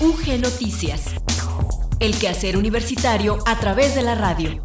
UG Noticias. El quehacer universitario a través de la radio.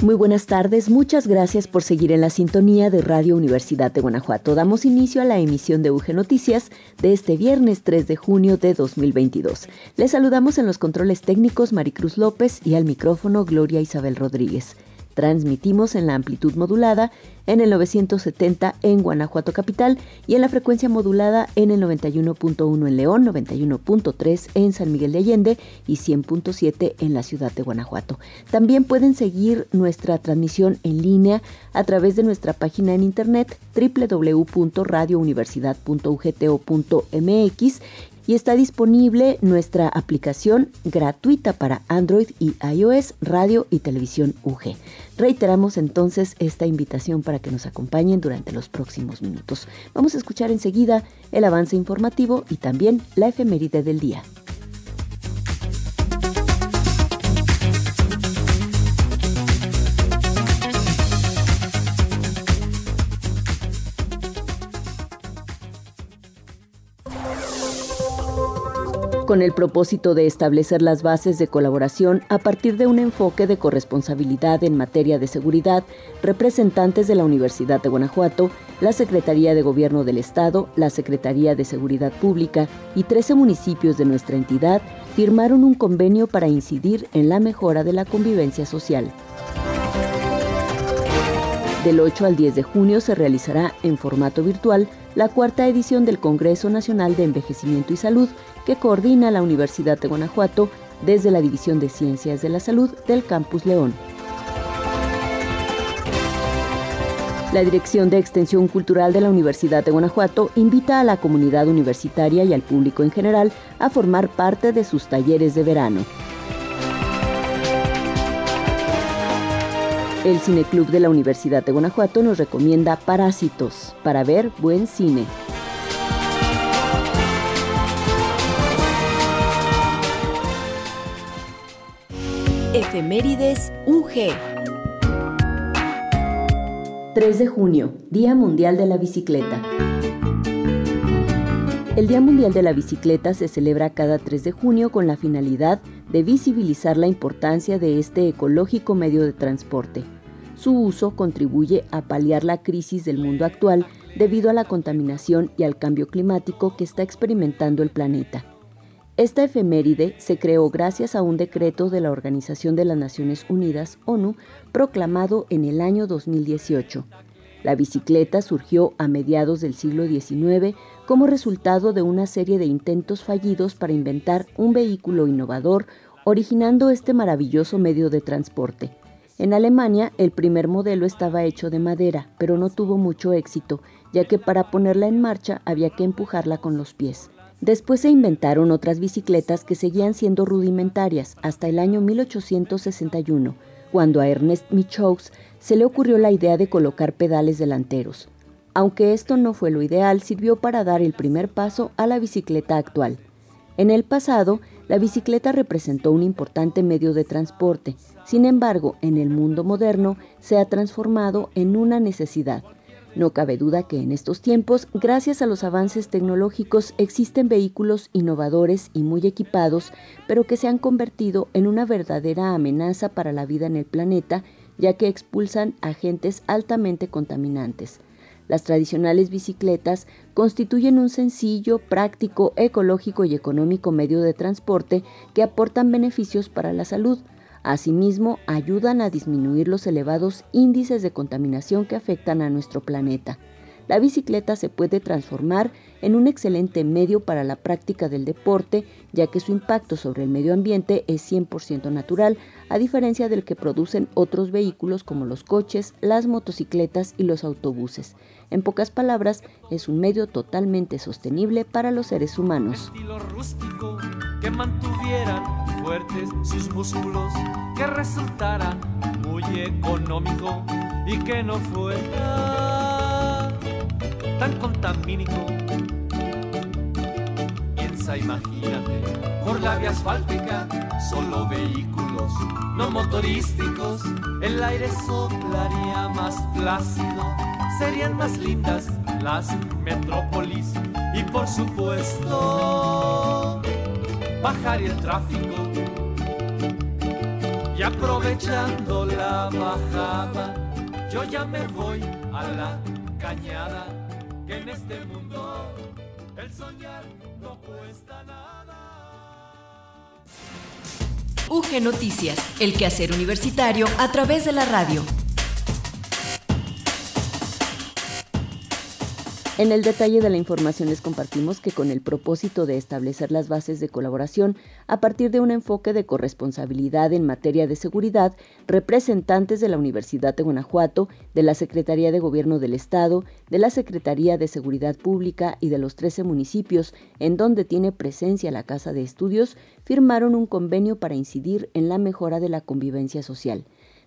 Muy buenas tardes, muchas gracias por seguir en la sintonía de Radio Universidad de Guanajuato. Damos inicio a la emisión de UG Noticias de este viernes 3 de junio de 2022. Les saludamos en los controles técnicos Maricruz López y al micrófono Gloria Isabel Rodríguez. Transmitimos en la amplitud modulada en el 970 en Guanajuato Capital y en la frecuencia modulada en el 91.1 en León, 91.3 en San Miguel de Allende y 100.7 en la ciudad de Guanajuato. También pueden seguir nuestra transmisión en línea a través de nuestra página en internet www.radiouniversidad.ugto.mx y está disponible nuestra aplicación gratuita para Android y iOS, radio y televisión UG. Reiteramos entonces esta invitación para que nos acompañen durante los próximos minutos. Vamos a escuchar enseguida el avance informativo y también la efeméride del día. Con el propósito de establecer las bases de colaboración a partir de un enfoque de corresponsabilidad en materia de seguridad, representantes de la Universidad de Guanajuato, la Secretaría de Gobierno del Estado, la Secretaría de Seguridad Pública y 13 municipios de nuestra entidad firmaron un convenio para incidir en la mejora de la convivencia social. Del 8 al 10 de junio se realizará en formato virtual la cuarta edición del Congreso Nacional de Envejecimiento y Salud que coordina la Universidad de Guanajuato desde la División de Ciencias de la Salud del Campus León. La Dirección de Extensión Cultural de la Universidad de Guanajuato invita a la comunidad universitaria y al público en general a formar parte de sus talleres de verano. El Cineclub de la Universidad de Guanajuato nos recomienda Parásitos para ver buen cine. Efemérides UG. 3 de junio, Día Mundial de la Bicicleta. El Día Mundial de la Bicicleta se celebra cada 3 de junio con la finalidad de visibilizar la importancia de este ecológico medio de transporte. Su uso contribuye a paliar la crisis del mundo actual debido a la contaminación y al cambio climático que está experimentando el planeta. Esta efeméride se creó gracias a un decreto de la Organización de las Naciones Unidas, ONU, proclamado en el año 2018. La bicicleta surgió a mediados del siglo XIX como resultado de una serie de intentos fallidos para inventar un vehículo innovador, originando este maravilloso medio de transporte. En Alemania, el primer modelo estaba hecho de madera, pero no tuvo mucho éxito, ya que para ponerla en marcha había que empujarla con los pies. Después se inventaron otras bicicletas que seguían siendo rudimentarias hasta el año 1861, cuando a Ernest Michaux se le ocurrió la idea de colocar pedales delanteros. Aunque esto no fue lo ideal, sirvió para dar el primer paso a la bicicleta actual. En el pasado, la bicicleta representó un importante medio de transporte, sin embargo, en el mundo moderno se ha transformado en una necesidad. No cabe duda que en estos tiempos, gracias a los avances tecnológicos, existen vehículos innovadores y muy equipados, pero que se han convertido en una verdadera amenaza para la vida en el planeta, ya que expulsan agentes altamente contaminantes. Las tradicionales bicicletas constituyen un sencillo, práctico, ecológico y económico medio de transporte que aportan beneficios para la salud, Asimismo, ayudan a disminuir los elevados índices de contaminación que afectan a nuestro planeta. La bicicleta se puede transformar en un excelente medio para la práctica del deporte, ya que su impacto sobre el medio ambiente es 100% natural, a diferencia del que producen otros vehículos como los coches, las motocicletas y los autobuses. En pocas palabras, es un medio totalmente sostenible para los seres humanos que mantuvieran fuertes sus músculos, que resultara muy económico y que no fuera tan contamínico. Imagínate, por la vía asfáltica, solo vehículos no motorísticos, el aire soplaría más plácido serían más lindas las metrópolis. Y por supuesto bajar el tráfico. Y aprovechando la bajada yo ya me voy a la cañada que en este mundo el soñar no cuesta nada. UG Noticias, el quehacer universitario a través de la radio. En el detalle de la información les compartimos que con el propósito de establecer las bases de colaboración a partir de un enfoque de corresponsabilidad en materia de seguridad, representantes de la Universidad de Guanajuato, de la Secretaría de Gobierno del Estado, de la Secretaría de Seguridad Pública y de los 13 municipios en donde tiene presencia la Casa de Estudios, firmaron un convenio para incidir en la mejora de la convivencia social.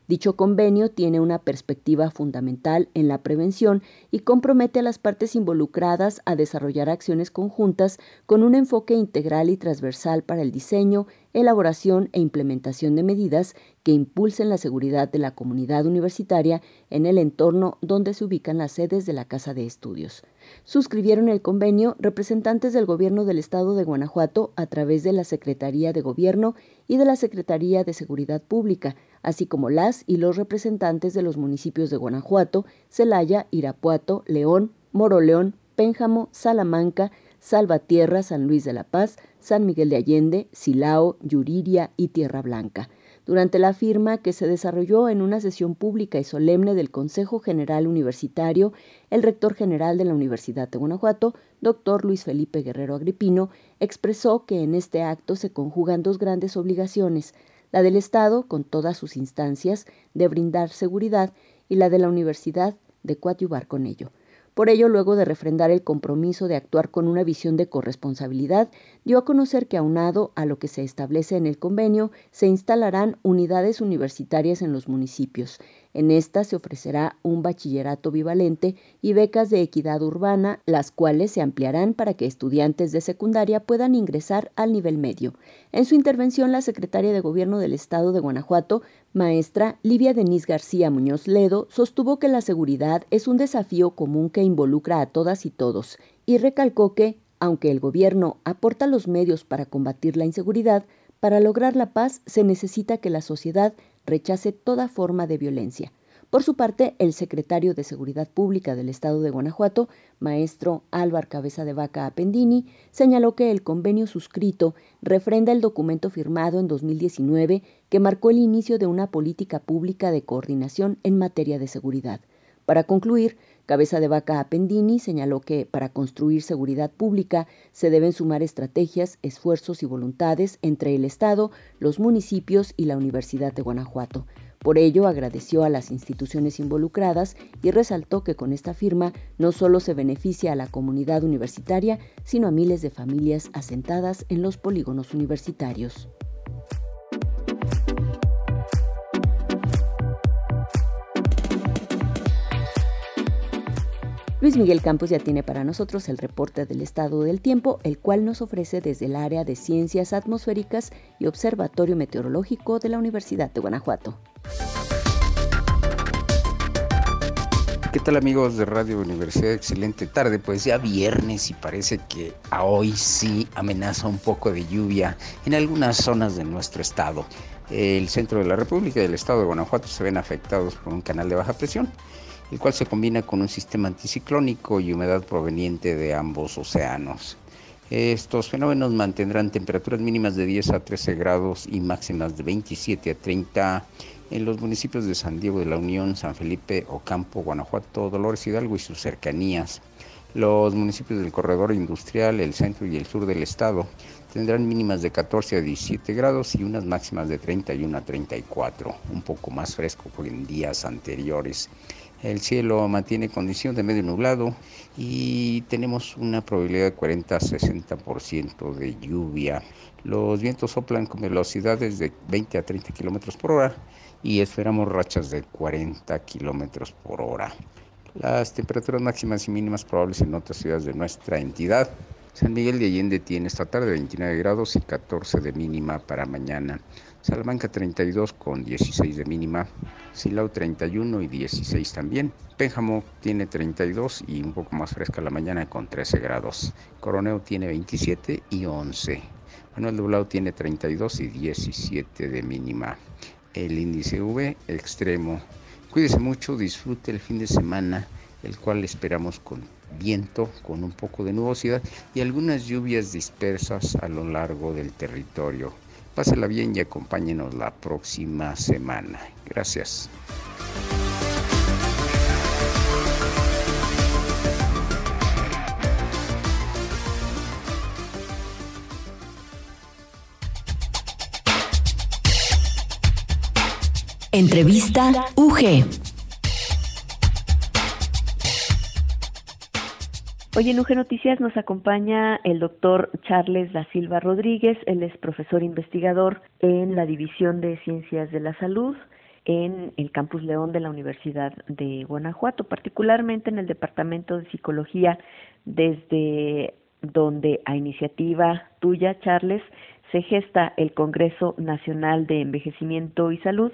Dicho convenio tiene una perspectiva fundamental en la prevención y compromete a las partes involucradas a desarrollar acciones conjuntas con un enfoque integral y transversal para el diseño, elaboración e implementación de medidas impulsen la seguridad de la comunidad universitaria en el entorno donde se ubican las sedes de la Casa de Estudios. Suscribieron el convenio representantes del Gobierno del Estado de Guanajuato a través de la Secretaría de Gobierno y de la Secretaría de Seguridad Pública, así como las y los representantes de los municipios de Guanajuato, Celaya, Irapuato, León, Moroleón, Pénjamo, Salamanca, Salvatierra, San Luis de la Paz, San Miguel de Allende, Silao, Yuriria y Tierra Blanca. Durante la firma, que se desarrolló en una sesión pública y solemne del Consejo General Universitario, el rector general de la Universidad de Guanajuato, doctor Luis Felipe Guerrero Agripino, expresó que en este acto se conjugan dos grandes obligaciones, la del Estado, con todas sus instancias, de brindar seguridad, y la de la universidad, de coadyuvar con ello. Por ello, luego de refrendar el compromiso de actuar con una visión de corresponsabilidad, dio a conocer que aunado a lo que se establece en el convenio, se instalarán unidades universitarias en los municipios. En esta se ofrecerá un bachillerato bivalente y becas de equidad urbana, las cuales se ampliarán para que estudiantes de secundaria puedan ingresar al nivel medio. En su intervención, la secretaria de Gobierno del Estado de Guanajuato, maestra Livia Denise García Muñoz Ledo, sostuvo que la seguridad es un desafío común que involucra a todas y todos, y recalcó que, aunque el gobierno aporta los medios para combatir la inseguridad, para lograr la paz se necesita que la sociedad rechace toda forma de violencia. Por su parte, el secretario de Seguridad Pública del Estado de Guanajuato, maestro Álvar Cabeza de Vaca Apendini, señaló que el convenio suscrito refrenda el documento firmado en 2019 que marcó el inicio de una política pública de coordinación en materia de seguridad. Para concluir, Cabeza de Vaca Apendini señaló que para construir seguridad pública se deben sumar estrategias, esfuerzos y voluntades entre el Estado, los municipios y la Universidad de Guanajuato. Por ello, agradeció a las instituciones involucradas y resaltó que con esta firma no solo se beneficia a la comunidad universitaria, sino a miles de familias asentadas en los polígonos universitarios. Luis Miguel Campos ya tiene para nosotros el reporte del estado del tiempo, el cual nos ofrece desde el área de Ciencias Atmosféricas y Observatorio Meteorológico de la Universidad de Guanajuato. ¿Qué tal amigos de Radio Universidad? Excelente tarde, pues ya viernes y parece que hoy sí amenaza un poco de lluvia en algunas zonas de nuestro estado. El centro de la República y el estado de Guanajuato se ven afectados por un canal de baja presión el cual se combina con un sistema anticiclónico y humedad proveniente de ambos océanos. Estos fenómenos mantendrán temperaturas mínimas de 10 a 13 grados y máximas de 27 a 30 en los municipios de San Diego de la Unión, San Felipe, Ocampo, Guanajuato, Dolores Hidalgo y sus cercanías. Los municipios del corredor industrial, el centro y el sur del estado tendrán mínimas de 14 a 17 grados y unas máximas de 31 a 34, un poco más fresco que en días anteriores. El cielo mantiene condición de medio nublado y tenemos una probabilidad de 40 a 60% de lluvia. Los vientos soplan con velocidades de 20 a 30 kilómetros por hora y esperamos rachas de 40 kilómetros por hora. Las temperaturas máximas y mínimas probables en otras ciudades de nuestra entidad San Miguel de Allende tiene esta tarde 29 grados y 14 de mínima para mañana. Salamanca 32 con 16 de mínima. Silao 31 y 16 también. Pénjamo tiene 32 y un poco más fresca la mañana con 13 grados. Coroneo tiene 27 y 11. Manuel Doblado tiene 32 y 17 de mínima. El índice V extremo. Cuídese mucho, disfrute el fin de semana, el cual esperamos con viento con un poco de nubosidad y algunas lluvias dispersas a lo largo del territorio. Pásela bien y acompáñenos la próxima semana. Gracias. Entrevista UG. Hoy en UG Noticias nos acompaña el doctor Charles da Silva Rodríguez. Él es profesor investigador en la División de Ciencias de la Salud en el Campus León de la Universidad de Guanajuato, particularmente en el Departamento de Psicología, desde donde a iniciativa tuya, Charles, se gesta el Congreso Nacional de Envejecimiento y Salud,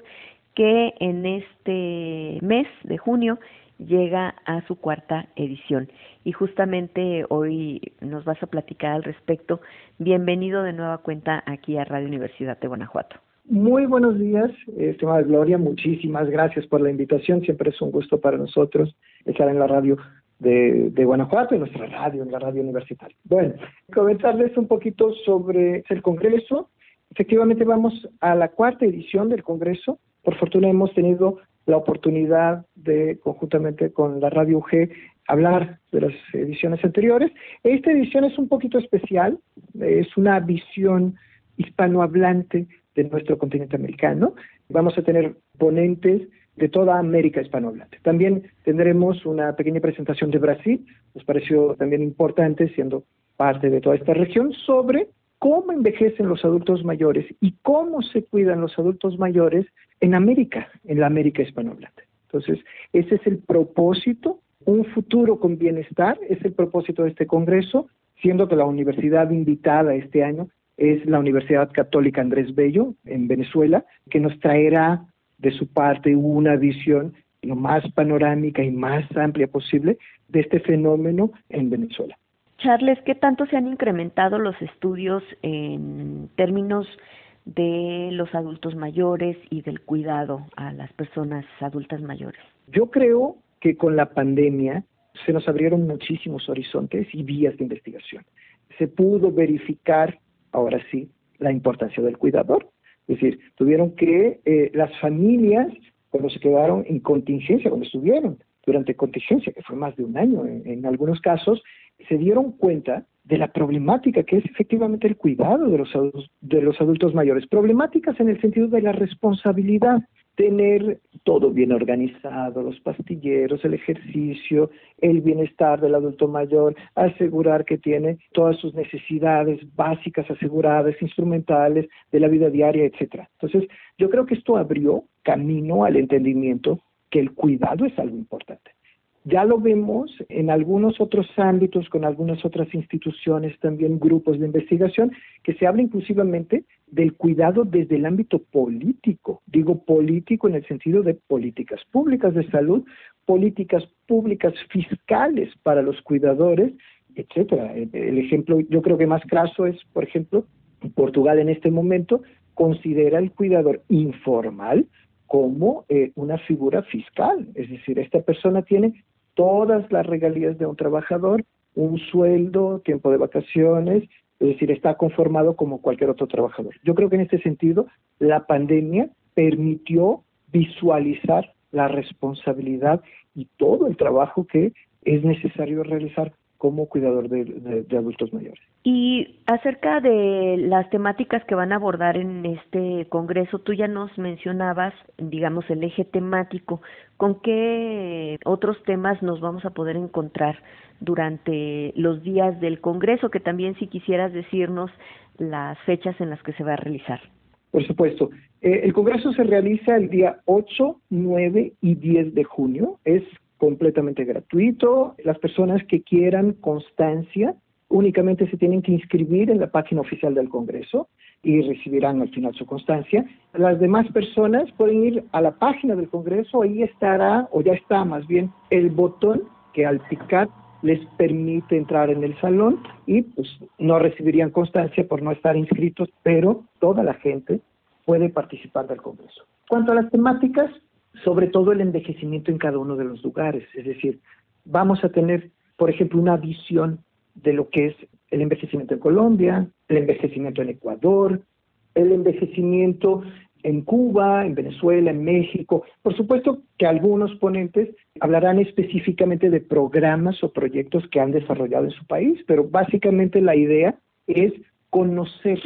que en este mes de junio llega a su cuarta edición. Y justamente hoy nos vas a platicar al respecto. Bienvenido de nueva cuenta aquí a Radio Universidad de Guanajuato. Muy buenos días, estimada Gloria. Muchísimas gracias por la invitación. Siempre es un gusto para nosotros estar en la radio de, Guanajuato, en nuestra radio, en la radio universitaria. Bueno, comentarles un poquito sobre el Congreso. Efectivamente, vamos a la cuarta edición del Congreso. Por fortuna hemos tenido la oportunidad de, conjuntamente con la Radio UG, hablar de las ediciones anteriores. Esta edición es un poquito especial, es una visión hispanohablante de nuestro continente americano. Vamos a tener ponentes de toda América hispanohablante. También tendremos una pequeña presentación de Brasil, nos pareció también importante, siendo parte de toda esta región, sobre cómo envejecen los adultos mayores y cómo se cuidan los adultos mayores en América, en la América hispanohablante. Entonces, ese es el propósito, un futuro con bienestar, es el propósito de este Congreso, siendo que la universidad invitada este año es la Universidad Católica Andrés Bello en Venezuela, que nos traerá de su parte una visión lo más panorámica y más amplia posible de este fenómeno en Venezuela. ¿Qué tanto se han incrementado los estudios en términos de los adultos mayores y del cuidado a las personas adultas mayores? Yo creo que con la pandemia se nos abrieron muchísimos horizontes y vías de investigación. Se pudo verificar, ahora sí, la importancia del cuidador. Es decir, tuvieron que eh, las familias, cuando se quedaron en contingencia, cuando estuvieron durante contingencia, que fue más de un año en algunos casos, se dieron cuenta de la problemática que es efectivamente el cuidado de los, de los adultos mayores. Problemáticas en el sentido de la responsabilidad, tener todo bien organizado, los pastilleros, el ejercicio, el bienestar del adulto mayor, asegurar que tiene todas sus necesidades básicas aseguradas, instrumentales de la vida diaria, etcétera. Entonces, yo creo que esto abrió camino al entendimiento que el cuidado es algo importante. Ya lo vemos en algunos otros ámbitos, con algunas otras instituciones, también grupos de investigación, que se habla inclusivamente del cuidado desde el ámbito político. Digo político en el sentido de políticas públicas de salud, políticas públicas fiscales para los cuidadores, etcétera. El ejemplo, yo creo que más craso es, por ejemplo, Portugal en este momento considera el cuidador informal como eh, una figura fiscal, es decir, esta persona tiene todas las regalías de un trabajador, un sueldo, tiempo de vacaciones, es decir, está conformado como cualquier otro trabajador. Yo creo que en este sentido la pandemia permitió visualizar la responsabilidad y todo el trabajo que es necesario realizar como cuidador de, adultos mayores. Y acerca de las temáticas que van a abordar en este congreso, tú ya nos mencionabas, digamos, el eje temático. ¿Con qué otros temas nos vamos a poder encontrar durante los días del congreso? Que también si quisieras decirnos las fechas en las que se va a realizar. Por supuesto. Eh, el congreso se realiza el día 8, 9 y 10 de junio. Es completamente gratuito. Las personas que quieran constancia únicamente se tienen que inscribir en la página oficial del Congreso y recibirán al final su constancia. Las demás personas pueden ir a la página del Congreso, ahí estará, o ya está más bien, el botón que al picar les permite entrar en el salón y pues no recibirían constancia por no estar inscritos, pero toda la gente puede participar del Congreso. Cuanto a las temáticas, sobre todo el envejecimiento en cada uno de los lugares, es decir, vamos a tener, por ejemplo, una visión de lo que es el envejecimiento en Colombia, el envejecimiento en Ecuador, el envejecimiento en Cuba, en Venezuela, en México. Por supuesto que algunos ponentes hablarán específicamente de programas o proyectos que han desarrollado en su país, pero básicamente la idea es conocer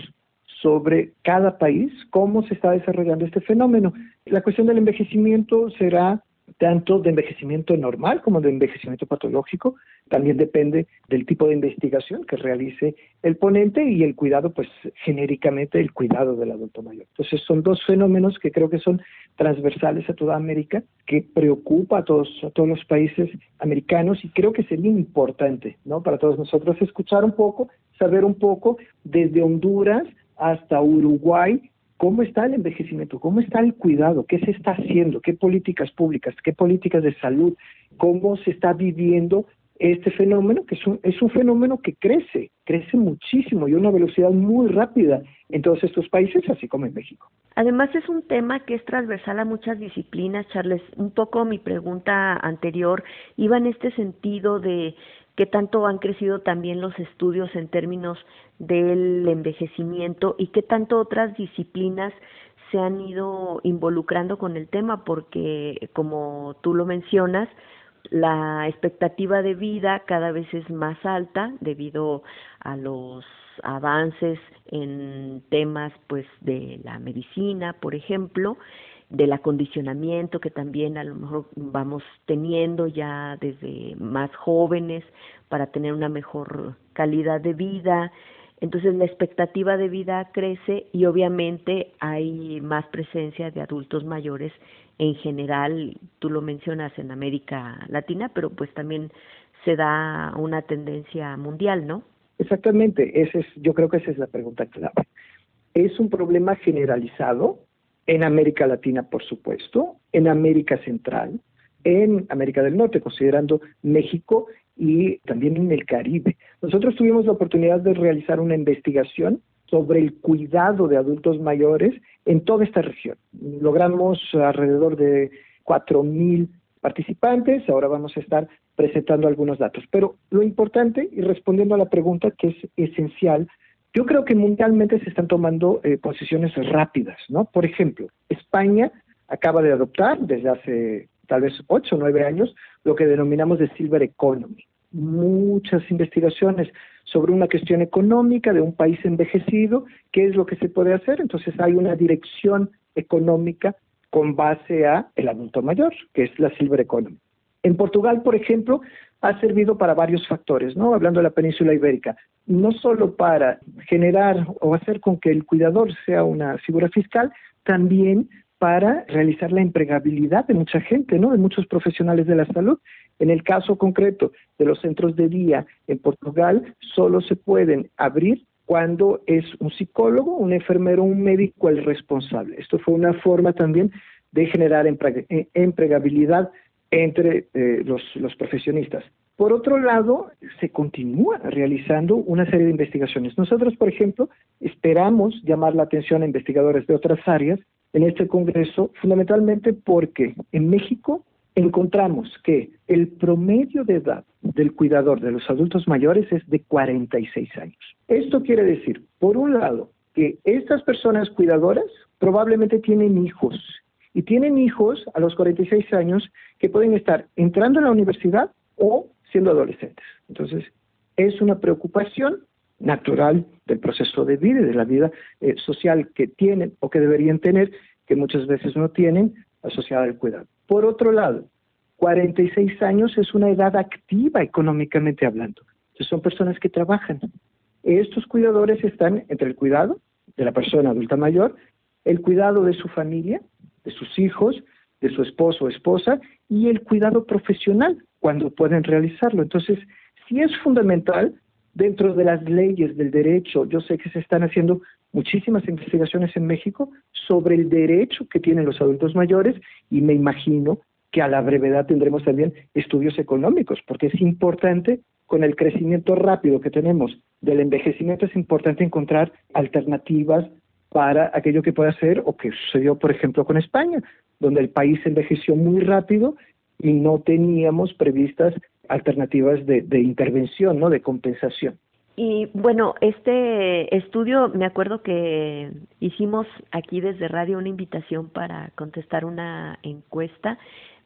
sobre cada país cómo se está desarrollando este fenómeno. La cuestión del envejecimiento será tanto de envejecimiento normal como de envejecimiento patológico. También depende del tipo de investigación que realice el ponente y el cuidado, pues genéricamente el cuidado del adulto mayor. Entonces son dos fenómenos que creo que son transversales a toda América, que preocupa a todos, a todos los países americanos y creo que sería importante, ¿no? Para todos nosotros escuchar un poco, saber un poco desde Honduras hasta Uruguay cómo está el envejecimiento, cómo está el cuidado, qué se está haciendo, qué políticas públicas, qué políticas de salud, cómo se está viviendo este fenómeno, que es un, es un fenómeno que crece, crece muchísimo y a una velocidad muy rápida en todos estos países, así como en México. Además es un tema que es transversal a muchas disciplinas, Charles. Un poco mi pregunta anterior iba en este sentido de qué tanto han crecido también los estudios en términos del envejecimiento y qué tanto otras disciplinas se han ido involucrando con el tema, porque como tú lo mencionas, la expectativa de vida cada vez es más alta debido a los avances en temas pues de la medicina, por ejemplo, del acondicionamiento que también a lo mejor vamos teniendo ya desde más jóvenes para tener una mejor calidad de vida. Entonces la expectativa de vida crece y obviamente hay más presencia de adultos mayores en general, tú lo mencionas en América Latina, pero pues también se da una tendencia mundial, ¿no? Exactamente, ese es, yo creo que esa es la pregunta clave. Es un problema generalizado en América Latina, por supuesto, en América Central, en América del Norte, considerando México y también en el Caribe. Nosotros tuvimos la oportunidad de realizar una investigación sobre el cuidado de adultos mayores en toda esta región. Logramos alrededor de 4.000 participantes, ahora vamos a estar presentando algunos datos. Pero lo importante, y respondiendo a la pregunta que es esencial, yo creo que mundialmente se están tomando eh, posiciones rápidas, ¿no? Por ejemplo, España acaba de adoptar desde hace tal vez ocho o nueve años lo que denominamos de Silver Economy. Muchas investigaciones sobre una cuestión económica de un país envejecido, qué es lo que se puede hacer. Entonces hay una dirección económica con base a el adulto mayor, que es la Silver Economy. En Portugal, por ejemplo, ha servido para varios factores, ¿no? Hablando de la península ibérica, no solo para generar o hacer con que el cuidador sea una figura fiscal, también para realizar la empregabilidad de mucha gente, ¿no? De muchos profesionales de la salud. En el caso concreto de los centros de día en Portugal, solo se pueden abrir cuando es un psicólogo, un enfermero, un médico el responsable. Esto fue una forma también de generar eh, empregabilidad entre eh, los, los profesionistas. Por otro lado, se continúa realizando una serie de investigaciones. Nosotros, por ejemplo, esperamos llamar la atención a investigadores de otras áreas en este Congreso, fundamentalmente porque en México encontramos que el promedio de edad del cuidador de los adultos mayores es de 46 años. Esto quiere decir, por un lado, que estas personas cuidadoras probablemente tienen hijos y tienen hijos a los 46 años que pueden estar entrando a la universidad o siendo adolescentes. Entonces, es una preocupación natural del proceso de vida y de la vida eh, social que tienen o que deberían tener, que muchas veces no tienen, asociada al cuidado. Por otro lado, 46 años es una edad activa económicamente hablando. Son personas que trabajan. Estos cuidadores están entre el cuidado de la persona adulta mayor, el cuidado de su familia, de sus hijos, de su esposo o esposa y el cuidado profesional cuando pueden realizarlo. Entonces, sí es fundamental dentro de las leyes del derecho. Yo sé que se están haciendo muchísimas investigaciones en México sobre el derecho que tienen los adultos mayores y me imagino que a la brevedad tendremos también estudios económicos, porque es importante, con el crecimiento rápido que tenemos del envejecimiento, es importante encontrar alternativas para aquello que pueda ser o que sucedió, por ejemplo, con España, donde el país envejeció muy rápido y no teníamos previstas alternativas de, de intervención, ¿no? de compensación. Y bueno, este estudio, me acuerdo que hicimos aquí desde radio una invitación para contestar una encuesta.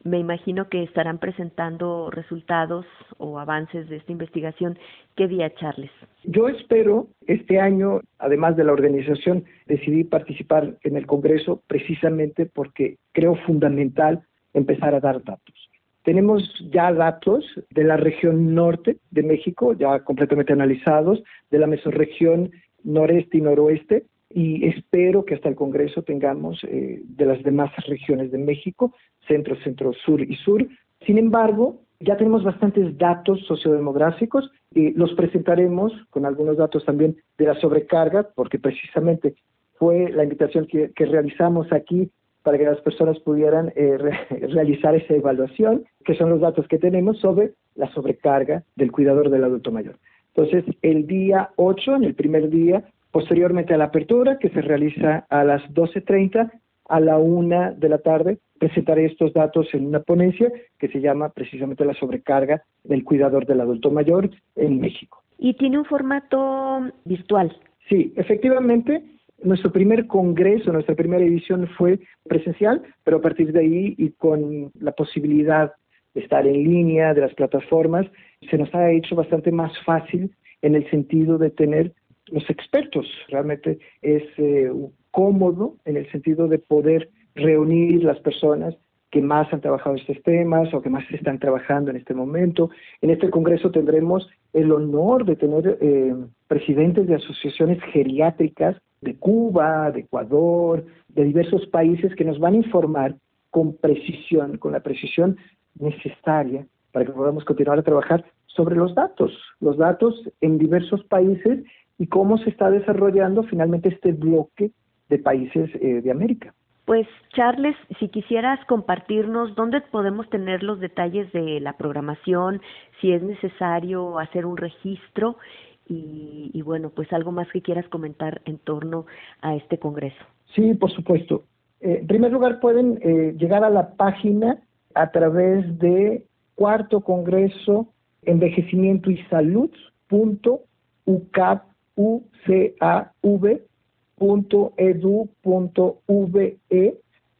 Me imagino que estarán presentando resultados o avances de esta investigación. ¿Qué día, Charles? Yo espero este año, además de la organización, decidí participar en el Congreso precisamente porque creo fundamental empezar a dar datos. Tenemos ya datos de la región norte de México, ya completamente analizados, de la mesorregión noreste y noroeste, y espero que hasta el Congreso tengamos eh, de las demás regiones de México, centro, centro, sur y sur. Sin embargo, ya tenemos bastantes datos sociodemográficos y los presentaremos con algunos datos también de la sobrecarga, porque precisamente fue la invitación que, realizamos aquí para que las personas pudieran eh, realizar esa evaluación, que son los datos que tenemos sobre la sobrecarga del cuidador del adulto mayor. Entonces, el día 8, en el primer día, posteriormente a la apertura, que se realiza a las 12.30, a la 1 de la tarde, presentaré estos datos en una ponencia que se llama precisamente la sobrecarga del cuidador del adulto mayor en México. ¿Y tiene un formato virtual? Sí, efectivamente, nuestro primer congreso, nuestra primera edición fue presencial, pero a partir de ahí y con la posibilidad de estar en línea, de las plataformas, se nos ha hecho bastante más fácil en el sentido de tener los expertos. Realmente es eh, cómodo en el sentido de poder reunir las personas que más han trabajado estos temas o que más están trabajando en este momento. En este congreso tendremos el honor de tener eh, presidentes de asociaciones geriátricas de Cuba, de Ecuador, de diversos países que nos van a informar con precisión, con la precisión necesaria para que podamos continuar a trabajar sobre los datos, los datos en diversos países y cómo se está desarrollando finalmente este bloque de países eh, de América. Pues Charles, si quisieras compartirnos dónde podemos tener los detalles de la programación, si es necesario hacer un registro y, bueno, pues algo más que quieras comentar en torno a este Congreso. Sí, por supuesto. Eh, en primer lugar, pueden eh, llegar a la página a través de cuarto Congreso Envejecimiento y Salud punto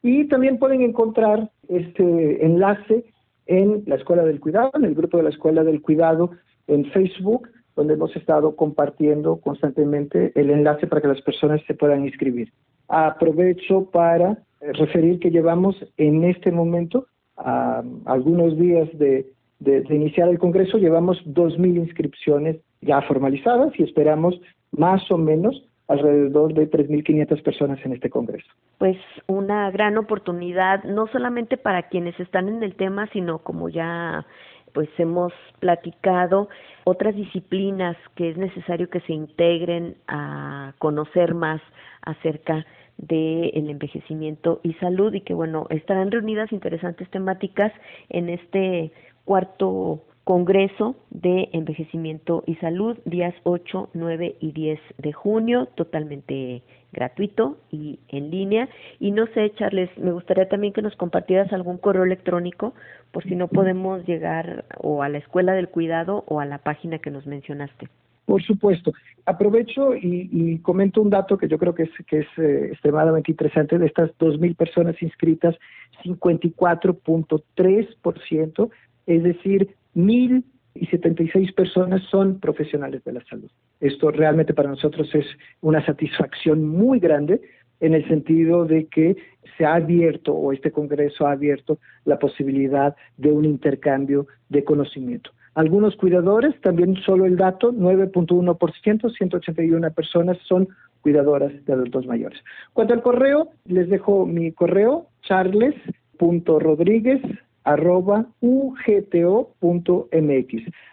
y también pueden encontrar este enlace en la Escuela del Cuidado, en el grupo de la Escuela del Cuidado en Facebook donde hemos estado compartiendo constantemente el enlace para que las personas se puedan inscribir. Aprovecho para referir que llevamos en este momento, a algunos días de, de, iniciar el Congreso, llevamos 2.000 inscripciones ya formalizadas y esperamos más o menos alrededor de 3.500 personas en este Congreso. Pues una gran oportunidad, no solamente para quienes están en el tema, sino como ya pues hemos platicado otras disciplinas que es necesario que se integren a conocer más acerca del envejecimiento y salud y que bueno estarán reunidas interesantes temáticas en este cuarto Congreso de Envejecimiento y Salud, días 8, 9 y 10 de junio, totalmente gratuito y en línea. Y no sé, Charles, me gustaría también que nos compartieras algún correo electrónico por si no podemos llegar o a la Escuela del Cuidado o a la página que nos mencionaste. Por supuesto. Aprovecho y, comento un dato que yo creo que es, que es eh, extremadamente interesante. De estas 2.000 personas inscritas, 54.3%, es decir, 1.076 personas son profesionales de la salud. Esto realmente para nosotros es una satisfacción muy grande en el sentido de que se ha abierto o este Congreso ha abierto la posibilidad de un intercambio de conocimiento. Algunos cuidadores, también solo el dato, 9.1%, 181 personas son cuidadoras de adultos mayores. Cuanto al correo, les dejo mi correo, charles.rodríguez arroba ugto.mx.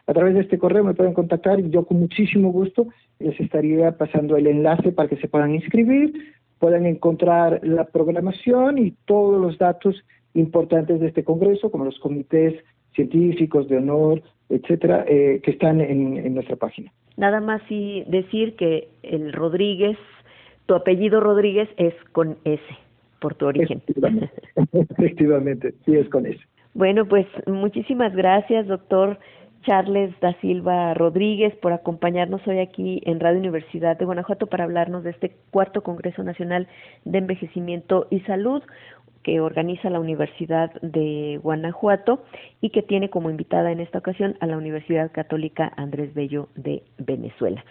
A través de este correo me pueden contactar y yo con muchísimo gusto les estaría pasando el enlace para que se puedan inscribir, puedan encontrar la programación y todos los datos importantes de este congreso, como los comités científicos de honor, etcétera, eh, que están en, en nuestra página. Nada más y decir que el Rodríguez, tu apellido Rodríguez es con S por tu origen. Efectivamente, sí es con S. Bueno, pues muchísimas gracias, doctor Charles da Silva Rodríguez, por acompañarnos hoy aquí en Radio Universidad de Guanajuato para hablarnos de este cuarto Congreso Nacional de Envejecimiento y Salud que organiza la Universidad de Guanajuato y que tiene como invitada en esta ocasión a la Universidad Católica Andrés Bello de Venezuela.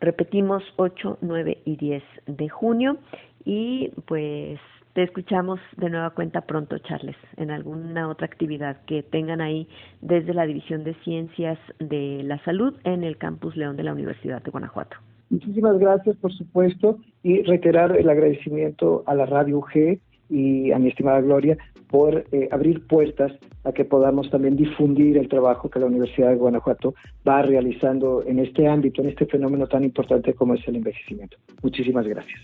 Repetimos 8, 9 y 10 de junio y pues te escuchamos de nueva cuenta pronto, Charles, en alguna otra actividad que tengan ahí desde la División de Ciencias de la Salud en el Campus León de la Universidad de Guanajuato. Muchísimas gracias, por supuesto, y reiterar el agradecimiento a la Radio UG y a mi estimada Gloria por eh, abrir puertas a que podamos también difundir el trabajo que la Universidad de Guanajuato va realizando en este ámbito, en este fenómeno tan importante como es el envejecimiento. Muchísimas gracias.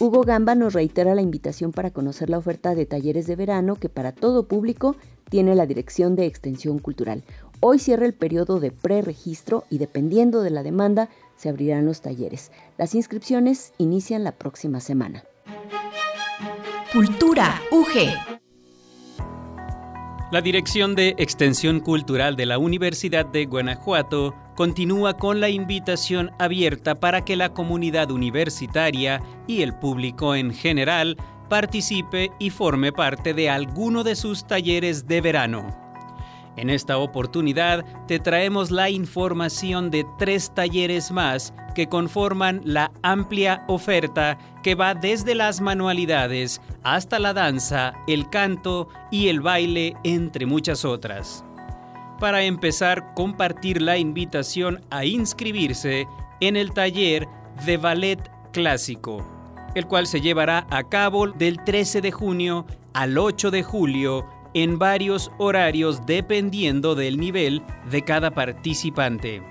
Hugo Gamba nos reitera la invitación para conocer la oferta de talleres de verano que para todo público tiene la Dirección de Extensión Cultural. Hoy cierra el periodo de preregistro y dependiendo de la demanda se abrirán los talleres. Las inscripciones inician la próxima semana. Cultura UG. La Dirección de Extensión Cultural de la Universidad de Guanajuato continúa con la invitación abierta para que la comunidad universitaria y el público en general participe y forme parte de alguno de sus talleres de verano. En esta oportunidad te traemos la información de tres talleres más que conforman la amplia oferta que va desde las manualidades hasta la danza, el canto y el baile, entre muchas otras. Para empezar, compartir la invitación a inscribirse en el taller de ballet clásico, el cual se llevará a cabo del 13 de junio al 8 de julio en varios horarios dependiendo del nivel de cada participante.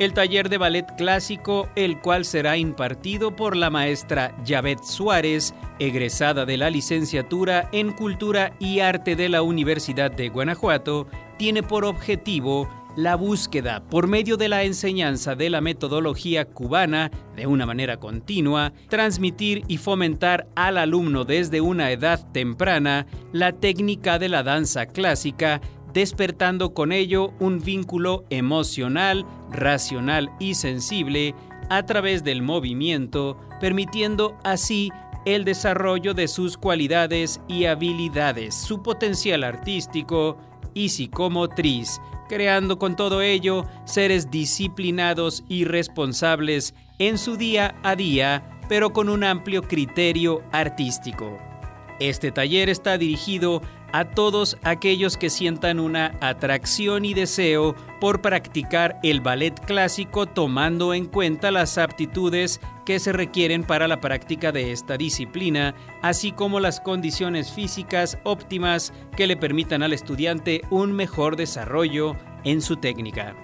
El taller de ballet clásico, el cual será impartido por la maestra Yavet Suárez, egresada de la licenciatura en Cultura y Arte de la Universidad de Guanajuato, tiene por objetivo la búsqueda por medio de la enseñanza de la metodología cubana de una manera continua, transmitir y fomentar al alumno desde una edad temprana la técnica de la danza clásica, despertando con ello un vínculo emocional, racional y sensible a través del movimiento, permitiendo así el desarrollo de sus cualidades y habilidades, su potencial artístico y psicomotriz, creando con todo ello seres disciplinados y responsables en su día a día, pero con un amplio criterio artístico. Este taller está dirigido a todos aquellos que sientan una atracción y deseo por practicar el ballet clásico tomando en cuenta las aptitudes que se requieren para la práctica de esta disciplina, así como las condiciones físicas óptimas que le permitan al estudiante un mejor desarrollo en su técnica.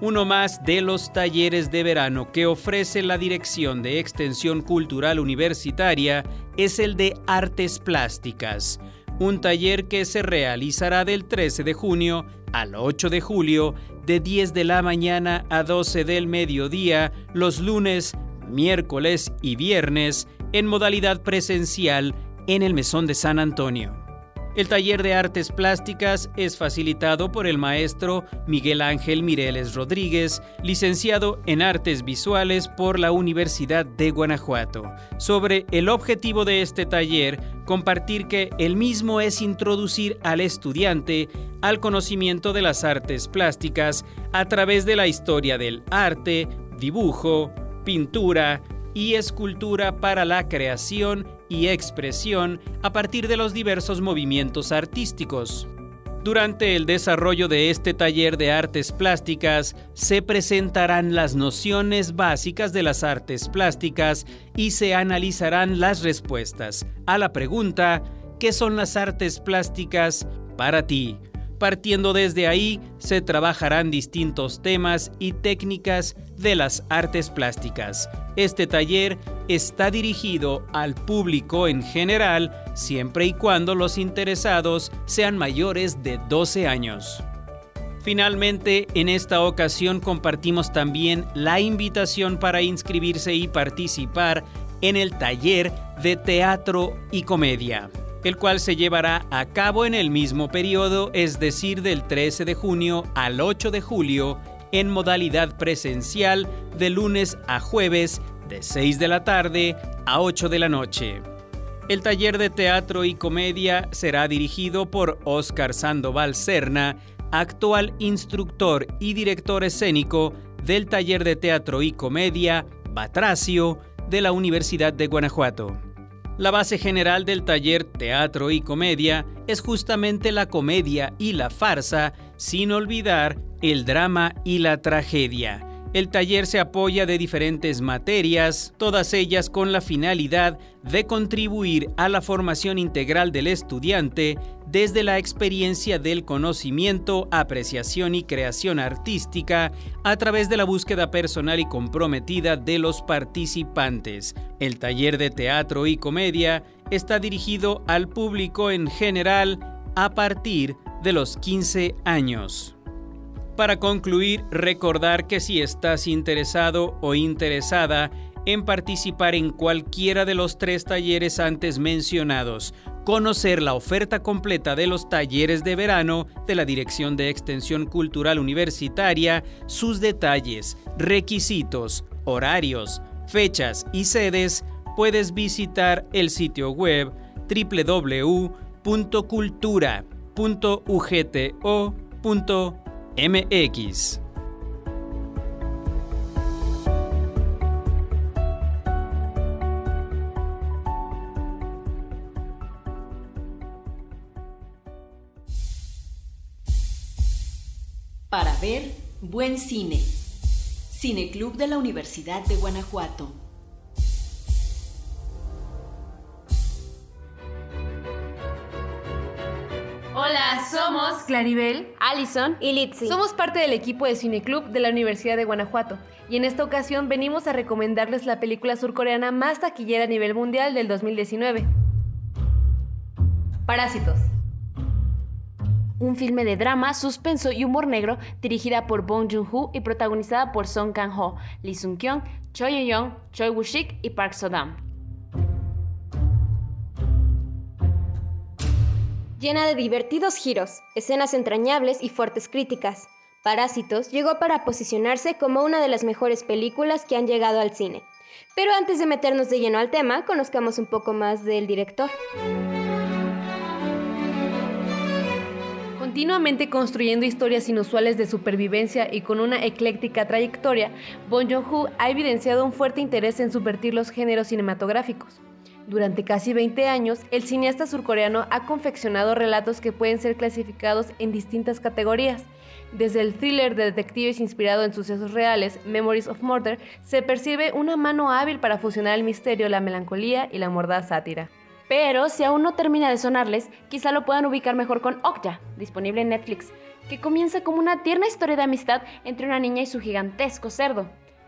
Uno más de los talleres de verano que ofrece la Dirección de Extensión Cultural Universitaria es el de Artes Plásticas un taller que se realizará del 13 de junio al 8 de julio de 10 de la mañana a 12 del mediodía los lunes, miércoles y viernes en modalidad presencial en el Mesón de San Antonio. El taller de artes plásticas es facilitado por el maestro Miguel Ángel Mireles Rodríguez, licenciado en artes visuales por la Universidad de Guanajuato. Sobre el objetivo de este taller, compartir que el mismo es introducir al estudiante al conocimiento de las artes plásticas a través de la historia del arte, dibujo, pintura y escultura para la creación y expresión a partir de los diversos movimientos artísticos. Durante el desarrollo de este taller de artes plásticas se presentarán las nociones básicas de las artes plásticas y se analizarán las respuestas a la pregunta ¿qué son las artes plásticas para ti? Partiendo desde ahí, se trabajarán distintos temas y técnicas de las artes plásticas. Este taller está dirigido al público en general, siempre y cuando los interesados sean mayores de 12 años. Finalmente, en esta ocasión compartimos también la invitación para inscribirse y participar en el taller de teatro y comedia el cual se llevará a cabo en el mismo periodo, es decir, del 13 de junio al 8 de julio, en modalidad presencial de lunes a jueves de 6 de la tarde a 8 de la noche. El taller de teatro y comedia será dirigido por Óscar Sandoval Serna, actual instructor y director escénico del taller de teatro y comedia Batracio de la Universidad de Guanajuato. La base general del taller Teatro y Comedia es justamente la comedia y la farsa, sin olvidar el drama y la tragedia. El taller se apoya de diferentes materias, todas ellas con la finalidad de contribuir a la formación integral del estudiante desde la experiencia del conocimiento, apreciación y creación artística a través de la búsqueda personal y comprometida de los participantes. El taller de teatro y comedia está dirigido al público en general a partir de los 15 años. Para concluir, recordar que si estás interesado o interesada en participar en cualquiera de los tres talleres antes mencionados, conocer la oferta completa de los talleres de verano de la Dirección de Extensión Cultural Universitaria, sus detalles, requisitos, horarios, fechas y sedes, puedes visitar el sitio web www.cultura.ugto.com MX. Para ver, buen cine. Cineclub de la Universidad de Guanajuato. Hola, somos Claribel, Allison y Litzy. Somos parte del equipo de Cineclub de la Universidad de Guanajuato y en esta ocasión venimos a recomendarles la película surcoreana más taquillera a nivel mundial del 2019. Parásitos. Un filme de drama, suspenso y humor negro dirigida por Bong Joon-ho y protagonizada por Song Kang-ho, Lee Sung-kyung, Choi Ye-young, Choi Woo-shik y Park So-dam. Llena de divertidos giros, escenas entrañables y fuertes críticas. Parásitos llegó para posicionarse como una de las mejores películas que han llegado al cine. Pero antes de meternos de lleno al tema, conozcamos un poco más del director. Continuamente construyendo historias inusuales de supervivencia y con una ecléctica trayectoria, Bong Joon-ho ha evidenciado un fuerte interés en subvertir los géneros cinematográficos. Durante casi 20 años, el cineasta surcoreano ha confeccionado relatos que pueden ser clasificados en distintas categorías. Desde el thriller de detectives inspirado en sucesos reales, Memories of Murder, se percibe una mano hábil para fusionar el misterio, la melancolía y la mordaz sátira. Pero si aún no termina de sonarles, quizá lo puedan ubicar mejor con Okja, disponible en Netflix, que comienza como una tierna historia de amistad entre una niña y su gigantesco cerdo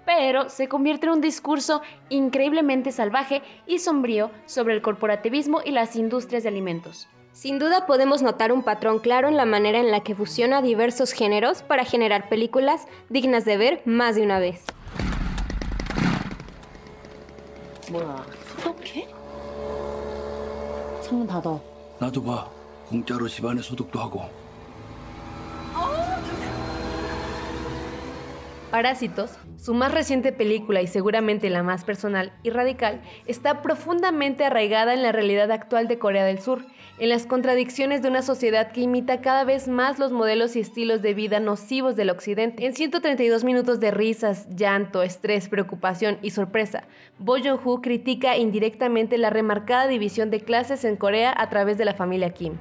pero se convierte en un discurso increíblemente salvaje y sombrío sobre el corporativismo y las industrias de alimentos. Sin duda podemos notar un patrón claro en la manera en la que fusiona diversos géneros para generar películas dignas de ver más de una vez. Parásitos, su más reciente película y seguramente la más personal y radical, está profundamente arraigada en la realidad actual de Corea del Sur, en las contradicciones de una sociedad que imita cada vez más los modelos y estilos de vida nocivos del Occidente. En 132 minutos de risas, llanto, estrés, preocupación y sorpresa, Bo Joon-ho critica indirectamente la remarcada división de clases en Corea a través de la familia Kim.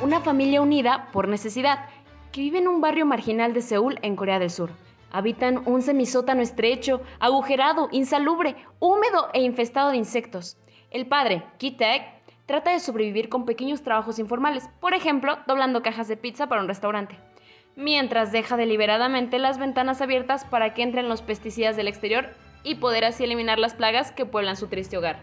una familia unida por necesidad, que vive en un barrio marginal de Seúl, en Corea del Sur. Habitan un semisótano estrecho, agujerado, insalubre, húmedo e infestado de insectos. El padre, Ki-taek, trata de sobrevivir con pequeños trabajos informales, por ejemplo, doblando cajas de pizza para un restaurante, mientras deja deliberadamente las ventanas abiertas para que entren los pesticidas del exterior y poder así eliminar las plagas que pueblan su triste hogar.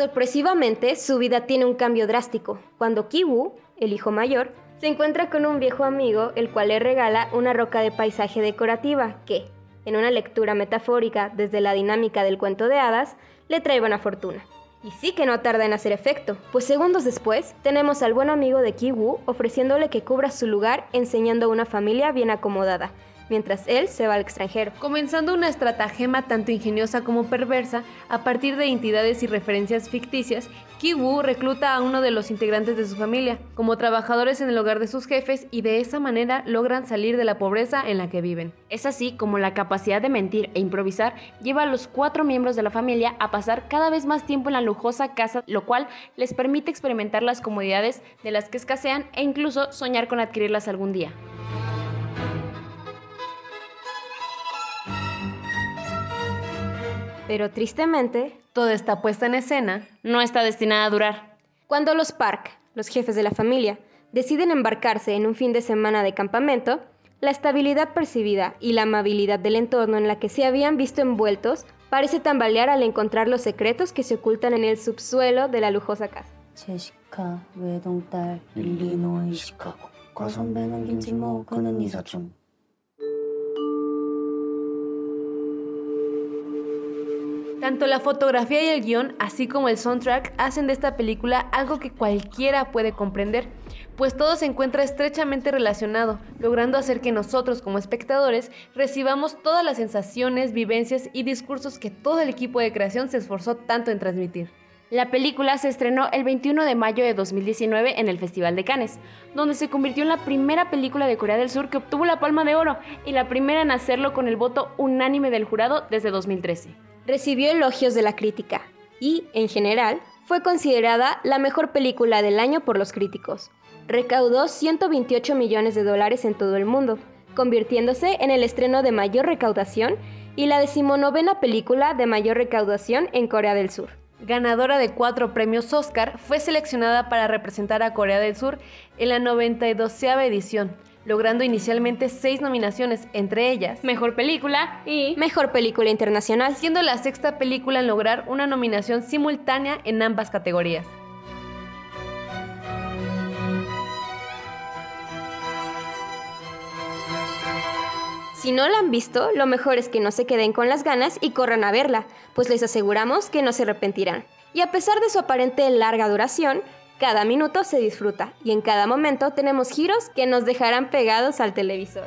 Sorpresivamente, su vida tiene un cambio drástico, cuando Kiwu, el hijo mayor, se encuentra con un viejo amigo, el cual le regala una roca de paisaje decorativa que, en una lectura metafórica desde la dinámica del cuento de hadas, le trae buena fortuna. Y sí que no tarda en hacer efecto, pues segundos después tenemos al buen amigo de Kiwu ofreciéndole que cubra su lugar enseñando a una familia bien acomodada, mientras él se va al extranjero. Comenzando una estratagema tanto ingeniosa como perversa, a partir de entidades y referencias ficticias, Kiwu recluta a uno de los integrantes de su familia como trabajadores en el hogar de sus jefes y de esa manera logran salir de la pobreza en la que viven. Es así como la capacidad de mentir e improvisar lleva a los cuatro miembros de la familia a pasar cada vez más tiempo en la lujosa casa, lo cual les permite experimentar las comodidades de las que escasean e incluso soñar con adquirirlas algún día. Pero tristemente, toda esta puesta en escena no está destinada a durar. Cuando los Park, los jefes de la familia, deciden embarcarse en un fin de semana de campamento, la estabilidad percibida y la amabilidad del entorno en la que se habían visto envueltos parece tambalear al encontrar los secretos que se ocultan en el subsuelo de la lujosa casa. Tanto la fotografía y el guion, así como el soundtrack, hacen de esta película algo que cualquiera puede comprender, pues todo se encuentra estrechamente relacionado, logrando hacer que nosotros como espectadores recibamos todas las sensaciones, vivencias y discursos que todo el equipo de creación se esforzó tanto en transmitir. La película se estrenó el 21 de mayo de 2019 en el Festival de Cannes, donde se convirtió en la primera película de Corea del Sur que obtuvo la Palma de Oro y la primera en hacerlo con el voto unánime del jurado desde 2013 recibió elogios de la crítica y, en general, fue considerada la mejor película del año por los críticos. Recaudó 128 millones de dólares en todo el mundo, convirtiéndose en el estreno de mayor recaudación y la decimonovena película de mayor recaudación en Corea del Sur. Ganadora de cuatro premios Oscar, fue seleccionada para representar a Corea del Sur en la 92 edición, logrando inicialmente seis nominaciones, entre ellas Mejor Película y Mejor Película Internacional, siendo la sexta película en lograr una nominación simultánea en ambas categorías. Si no la han visto, lo mejor es que no se queden con las ganas y corran a verla, pues les aseguramos que no se arrepentirán. Y a pesar de su aparente larga duración, cada minuto se disfruta y en cada momento tenemos giros que nos dejarán pegados al televisor.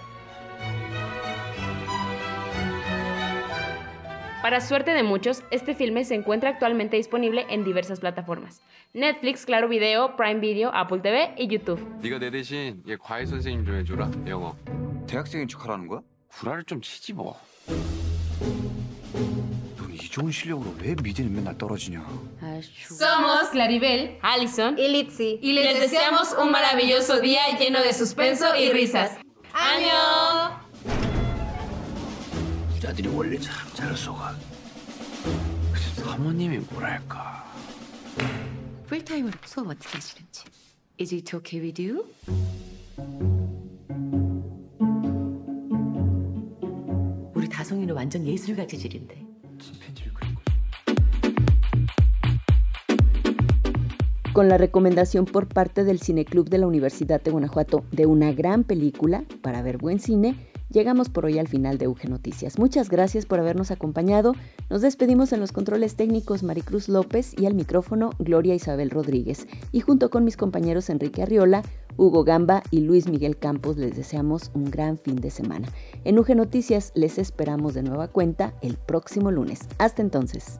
Para suerte de muchos, este filme se encuentra actualmente disponible en diversas plataformas. Netflix, Claro Video, Prime Video, Apple TV y YouTube. 좋은 실력으로 왜 미대는 맨날 떨어지냐? Somos Claribel, Allison y Litzy y les deseamos un maravilloso día lleno de suspenso y risas. ¡Año! 이라들이 원래 참 잘 속아. 사모님이 뭐랄까. 풀타임으로 수업 어떻게 하시는지. Is it okay with you? 우리 다송이는 완전 예술가 재질인데. Con la recomendación por parte del Cineclub de la Universidad de Guanajuato de una gran película para ver buen cine, llegamos por hoy al final de UG Noticias. Muchas gracias por habernos acompañado. Nos despedimos en los controles técnicos Maricruz López y al micrófono Gloria Isabel Rodríguez. Y junto con mis compañeros Enrique Arriola, Hugo Gamba y Luis Miguel Campos les deseamos un gran fin de semana. En UG Noticias les esperamos de nueva cuenta el próximo lunes. Hasta entonces.